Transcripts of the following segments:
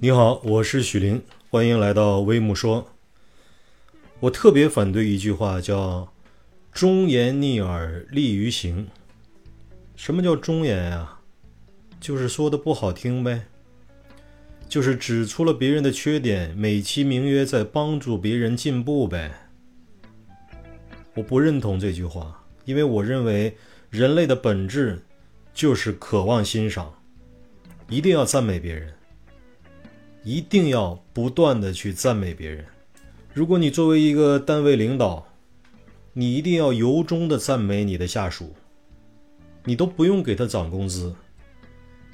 你好，我是许林，欢迎来到微木说。我特别反对一句话，叫“忠言逆耳利于行”。什么叫忠言呀？就是说的不好听呗，就是指出了别人的缺点，美其名曰在帮助别人进步呗。我不认同这句话，因为我认为人类的本质就是渴望欣赏，一定要赞美别人。一定要不断的去赞美别人。如果你作为一个单位领导，你一定要由衷的赞美你的下属。你都不用给他涨工资，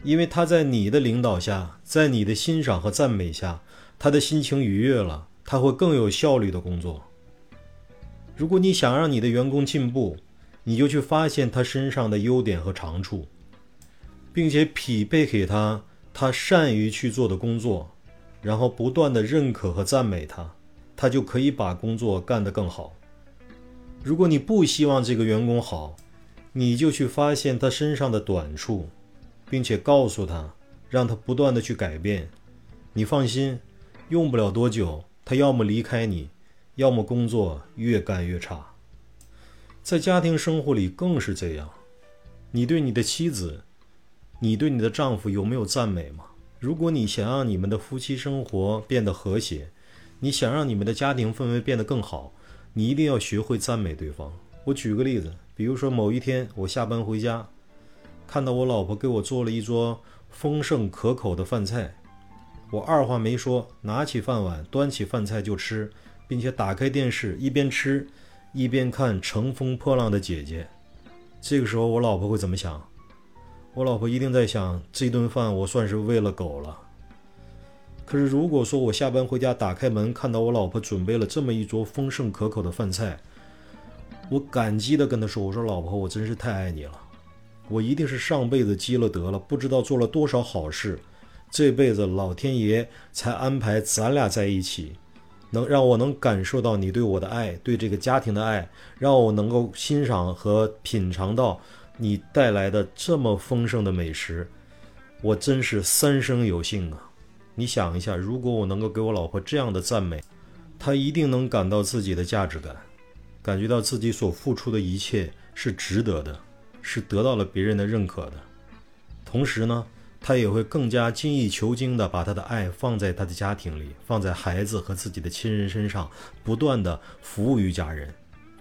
因为他在你的领导下，在你的欣赏和赞美下，他的心情愉悦了，他会更有效率的工作。如果你想让你的员工进步，你就去发现他身上的优点和长处，并且匹配给他他善于去做的工作。然后不断的认可和赞美他，他就可以把工作干得更好。如果你不希望这个员工好，你就去发现他身上的短处，并且告诉他，让他不断的去改变。你放心，用不了多久，他要么离开你，要么工作越干越差。在家庭生活里更是这样。你对你的妻子，你对你的丈夫有没有赞美吗？如果你想让你们的夫妻生活变得和谐，你想让你们的家庭氛围变得更好，你一定要学会赞美对方。我举个例子，比如说某一天我下班回家，看到我老婆给我做了一桌丰盛可口的饭菜，我二话没说，拿起饭碗，端起饭菜就吃，并且打开电视一边吃一边看《乘风破浪的姐姐》。这个时候我老婆会怎么想？我老婆一定在想，这顿饭我算是喂了狗了。可是如果说我下班回家，打开门看到我老婆准备了这么一桌丰盛可口的饭菜，我感激的跟她说：“我说老婆，我真是太爱你了，我一定是上辈子积了德了，不知道做了多少好事，这辈子老天爷才安排咱俩在一起，能让我能感受到你对我的爱，对这个家庭的爱，让我能够欣赏和品尝到。”你带来的这么丰盛的美食，我真是三生有幸啊！你想一下，如果我能够给我老婆这样的赞美，她一定能感到自己的价值感，感觉到自己所付出的一切是值得的，是得到了别人的认可的。同时呢，她也会更加精益求精地把她的爱放在她的家庭里，放在孩子和自己的亲人身上，不断地服务于家人，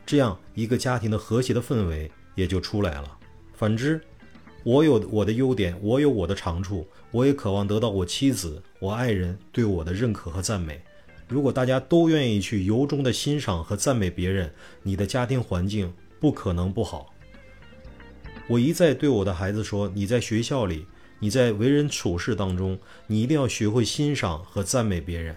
这样一个家庭的和谐的氛围也就出来了。反之，我有我的优点，我有我的长处，我也渴望得到我妻子、我爱人对我的认可和赞美。如果大家都愿意去由衷的欣赏和赞美别人，你的家庭环境不可能不好。我一再对我的孩子说：你在学校里，你在为人处事当中，你一定要学会欣赏和赞美别人。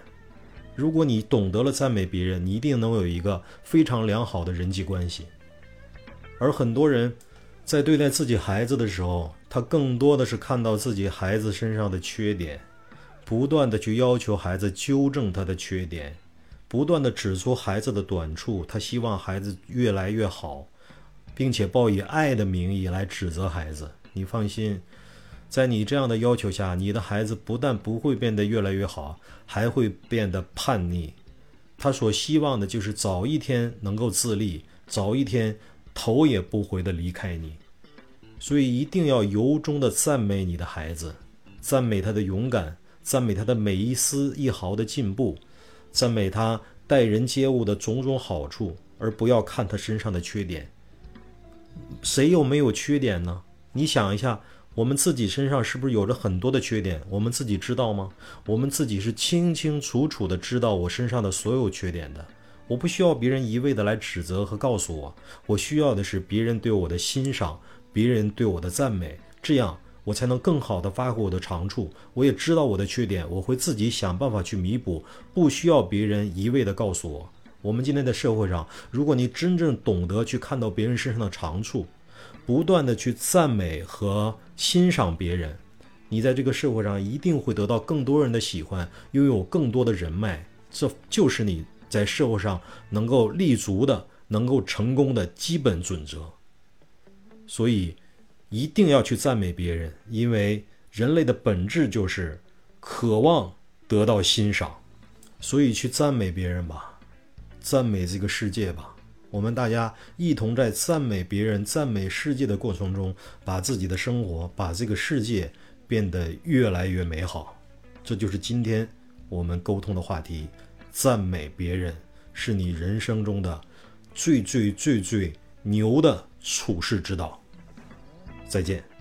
如果你懂得了赞美别人，你一定能有一个非常良好的人际关系。而很多人。在对待自己孩子的时候，他更多的是看到自己孩子身上的缺点，不断的去要求孩子纠正他的缺点，不断的指出孩子的短处，他希望孩子越来越好，并且报以爱的名义来指责孩子。你放心，在你这样的要求下，你的孩子不但不会变得越来越好，还会变得叛逆。他所希望的就是早一天能够自立，早一天。头也不回的离开你，所以一定要由衷的赞美你的孩子，赞美他的勇敢，赞美他的每一丝一毫的进步，赞美他待人接物的种种好处，而不要看他身上的缺点。谁又没有缺点呢？你想一下，我们自己身上是不是有着很多的缺点？我们自己知道吗？我们自己是清清楚楚的知道我身上的所有缺点的。我不需要别人一味的来指责和告诉我，我需要的是别人对我的欣赏，别人对我的赞美，这样我才能更好的发挥我的长处。我也知道我的缺点，我会自己想办法去弥补，不需要别人一味的告诉我。我们今天的社会上，如果你真正懂得去看到别人身上的长处，不断的去赞美和欣赏别人，你在这个社会上一定会得到更多人的喜欢，拥有更多的人脉，这就是你。在社会上能够立足的、能够成功的基本准则，所以一定要去赞美别人，因为人类的本质就是渴望得到欣赏。所以去赞美别人吧，赞美这个世界吧。我们大家一同在赞美别人、赞美世界的过程中，把自己的生活、把这个世界变得越来越美好。这就是今天我们沟通的话题：赞美别人是你人生中的最最最最牛的处世之道。再见。